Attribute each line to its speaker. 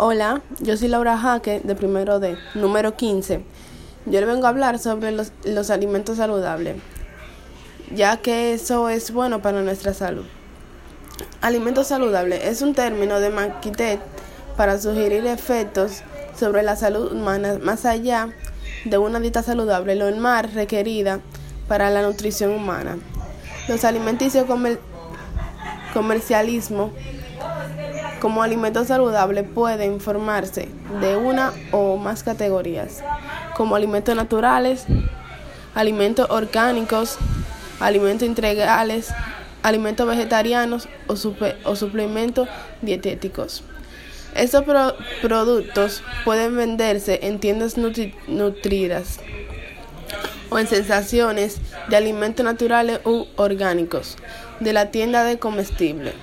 Speaker 1: Hola, yo soy Laura Jaque de primero D, número 15. Yo le vengo a hablar sobre los, los alimentos saludables, ya que eso es bueno para nuestra salud. Alimentos saludables es un término de Maquitet para sugerir efectos sobre la salud humana más allá de una dieta saludable normal requerida para la nutrición humana. Los alimenticios comer comercialismo como alimentos saludables pueden formarse de una o más categorías, como alimentos naturales, alimentos orgánicos, alimentos integrales, alimentos vegetarianos o, suplementos dietéticos. Estos productos pueden venderse en tiendas nutridas o en sensaciones de alimentos naturales u orgánicos de la tienda de comestibles.